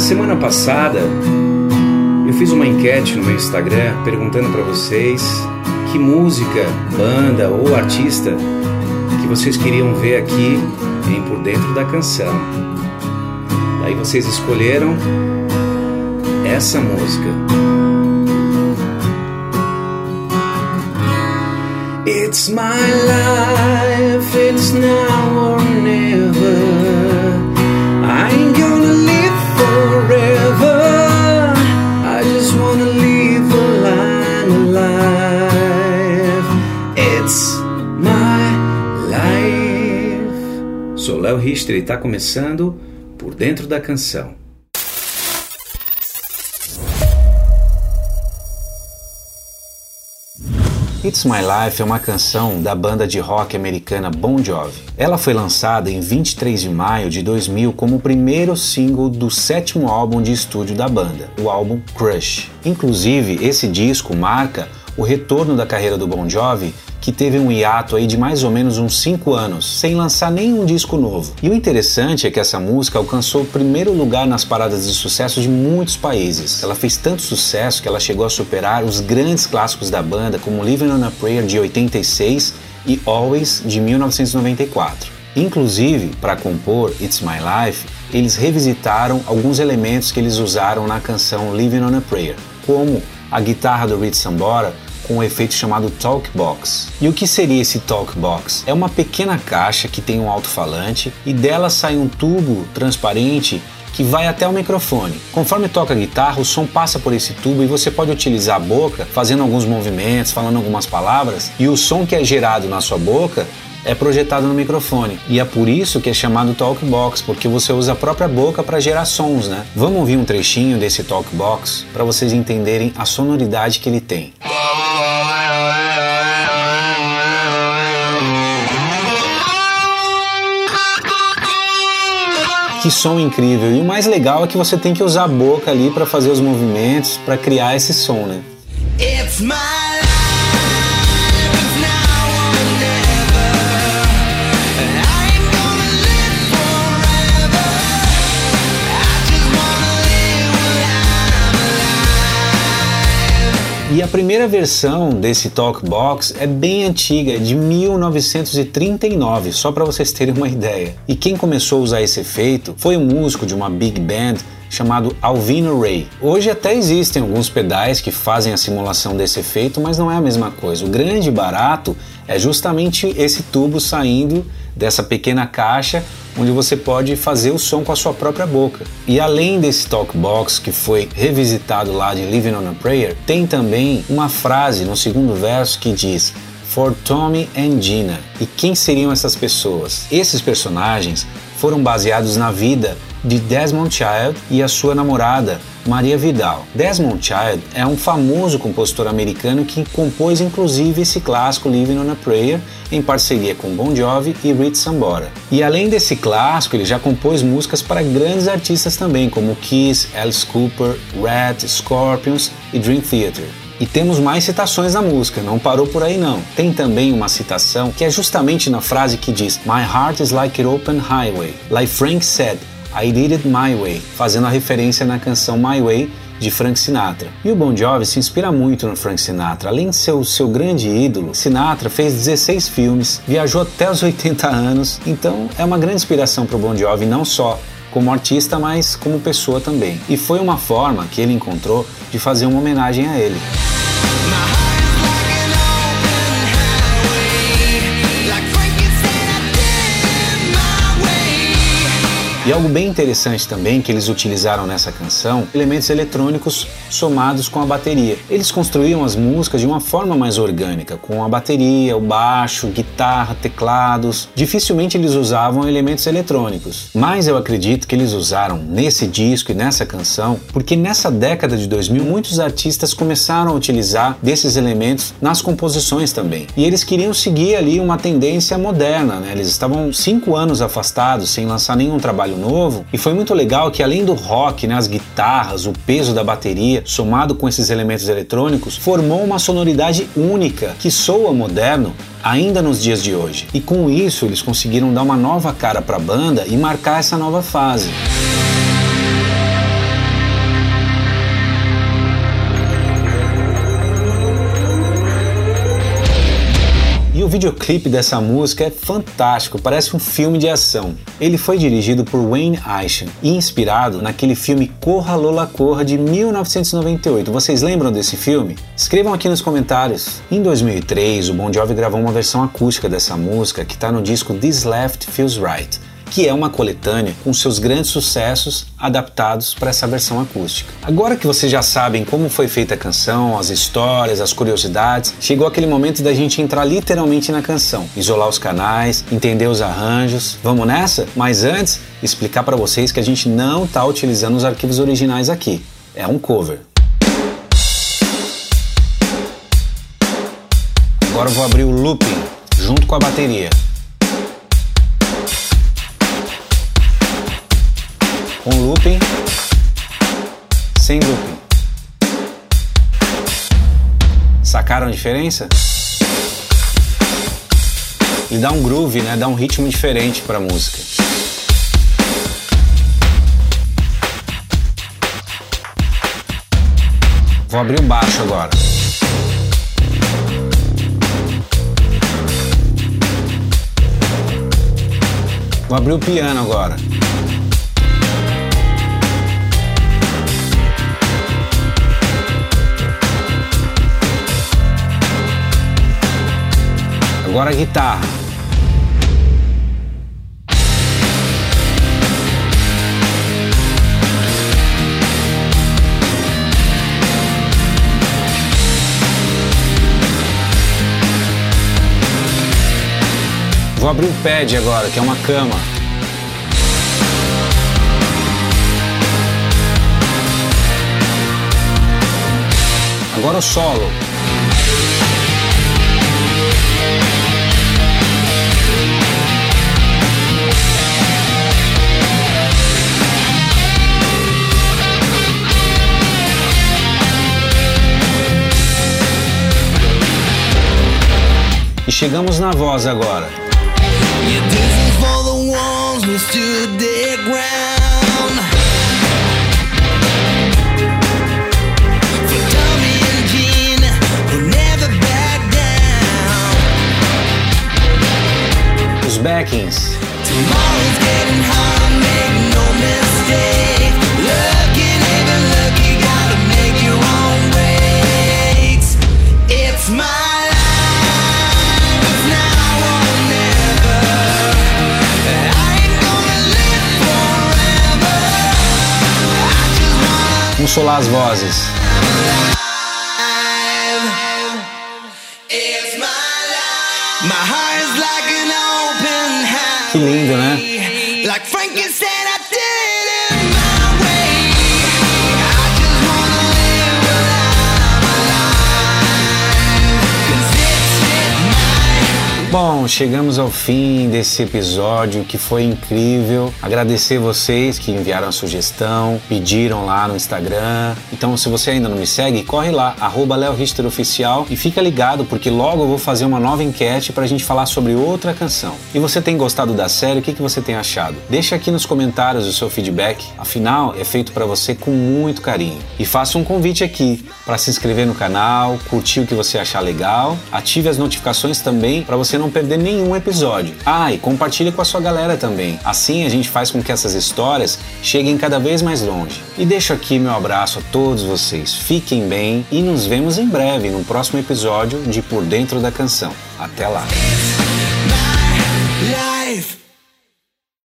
semana passada eu fiz uma enquete no meu Instagram perguntando para vocês que música, banda ou artista que vocês queriam ver aqui em Por Dentro da Canção. Daí vocês escolheram essa música. It's my life, it's now or Richter está começando por dentro da canção. It's My Life é uma canção da banda de rock americana Bon Jovi. Ela foi lançada em 23 de maio de 2000 como o primeiro single do sétimo álbum de estúdio da banda, o álbum Crush. Inclusive, esse disco marca o retorno da carreira do Bon Jovi que teve um hiato aí de mais ou menos uns 5 anos, sem lançar nenhum disco novo. E o interessante é que essa música alcançou o primeiro lugar nas paradas de sucesso de muitos países. Ela fez tanto sucesso que ela chegou a superar os grandes clássicos da banda, como Living on a Prayer de 86 e Always de 1994. Inclusive, para compor It's My Life, eles revisitaram alguns elementos que eles usaram na canção Living on a Prayer, como a guitarra do Rich Sambora com um efeito chamado Talkbox. E o que seria esse Talkbox? É uma pequena caixa que tem um alto-falante e dela sai um tubo transparente que vai até o microfone. Conforme toca a guitarra, o som passa por esse tubo e você pode utilizar a boca fazendo alguns movimentos, falando algumas palavras, e o som que é gerado na sua boca é projetado no microfone. E é por isso que é chamado Talkbox, porque você usa a própria boca para gerar sons, né? Vamos ouvir um trechinho desse Talkbox para vocês entenderem a sonoridade que ele tem. Que som incrível! E o mais legal é que você tem que usar a boca ali para fazer os movimentos, para criar esse som, né? It's my E a primeira versão desse Talkbox é bem antiga, é de 1939, só para vocês terem uma ideia. E quem começou a usar esse efeito foi um músico de uma big band chamado Alvino Ray. Hoje até existem alguns pedais que fazem a simulação desse efeito, mas não é a mesma coisa. O grande barato é justamente esse tubo saindo dessa pequena caixa onde você pode fazer o som com a sua própria boca. E além desse talkbox que foi revisitado lá de Living on a Prayer, tem também uma frase no segundo verso que diz For Tommy and Gina. E quem seriam essas pessoas? Esses personagens foram baseados na vida de Desmond Child e a sua namorada, Maria Vidal. Desmond Child é um famoso compositor americano que compôs inclusive esse clássico Living on a Prayer em parceria com Bon Jovi e Rich Sambora. E além desse clássico, ele já compôs músicas para grandes artistas também, como Kiss, Alice Cooper, Rat, Scorpions e Dream Theater. E temos mais citações na música, não parou por aí não. Tem também uma citação que é justamente na frase que diz My heart is like an open highway. Like Frank said, I Did It My Way, fazendo a referência na canção My Way de Frank Sinatra. E o Bon Jovi se inspira muito no Frank Sinatra. Além de ser o seu grande ídolo, Sinatra fez 16 filmes, viajou até os 80 anos, então é uma grande inspiração para o Bon Jovi, não só como artista, mas como pessoa também. E foi uma forma que ele encontrou de fazer uma homenagem a ele. E algo bem interessante também que eles utilizaram nessa canção, elementos eletrônicos somados com a bateria. Eles construíam as músicas de uma forma mais orgânica, com a bateria, o baixo, guitarra, teclados. Dificilmente eles usavam elementos eletrônicos, mas eu acredito que eles usaram nesse disco e nessa canção, porque nessa década de 2000 muitos artistas começaram a utilizar desses elementos nas composições também. E eles queriam seguir ali uma tendência moderna, né? Eles estavam cinco anos afastados sem lançar nenhum trabalho trabalho novo e foi muito legal que além do rock, né, as guitarras, o peso da bateria, somado com esses elementos eletrônicos, formou uma sonoridade única que soa moderno ainda nos dias de hoje. E com isso eles conseguiram dar uma nova cara para a banda e marcar essa nova fase. Videoclipe dessa música é fantástico, parece um filme de ação. Ele foi dirigido por Wayne Isham e inspirado naquele filme Corra Lola Corra de 1998. Vocês lembram desse filme? Escrevam aqui nos comentários. Em 2003, o Bon Jovi gravou uma versão acústica dessa música que está no disco This Left Feels Right que é uma coletânea com seus grandes sucessos adaptados para essa versão acústica. Agora que vocês já sabem como foi feita a canção, as histórias, as curiosidades, chegou aquele momento da gente entrar literalmente na canção, isolar os canais, entender os arranjos. Vamos nessa? Mas antes, explicar para vocês que a gente não está utilizando os arquivos originais aqui. É um cover. Agora eu vou abrir o looping junto com a bateria. Sem looping. Sacaram a diferença? E dá um groove, né? Dá um ritmo diferente para a música. Vou abrir o baixo agora. Vou abrir o piano agora. Agora a guitarra. Vou abrir o pad agora, que é uma cama. Agora o solo. Chegamos na voz agora. Os backings. Solar as vozes. Bom, chegamos ao fim desse episódio que foi incrível. Agradecer vocês que enviaram a sugestão, pediram lá no Instagram. Então, se você ainda não me segue, corre lá, arroba Oficial e fica ligado porque logo eu vou fazer uma nova enquete para a gente falar sobre outra canção. E você tem gostado da série? O que, que você tem achado? Deixa aqui nos comentários o seu feedback. Afinal, é feito para você com muito carinho. E faça um convite aqui para se inscrever no canal, curtir o que você achar legal, ative as notificações também para você não perder nenhum episódio. Ah, e compartilhe com a sua galera também. Assim a gente faz com que essas histórias cheguem cada vez mais longe. E deixo aqui meu abraço a todos vocês. Fiquem bem e nos vemos em breve no próximo episódio de Por Dentro da Canção. Até lá.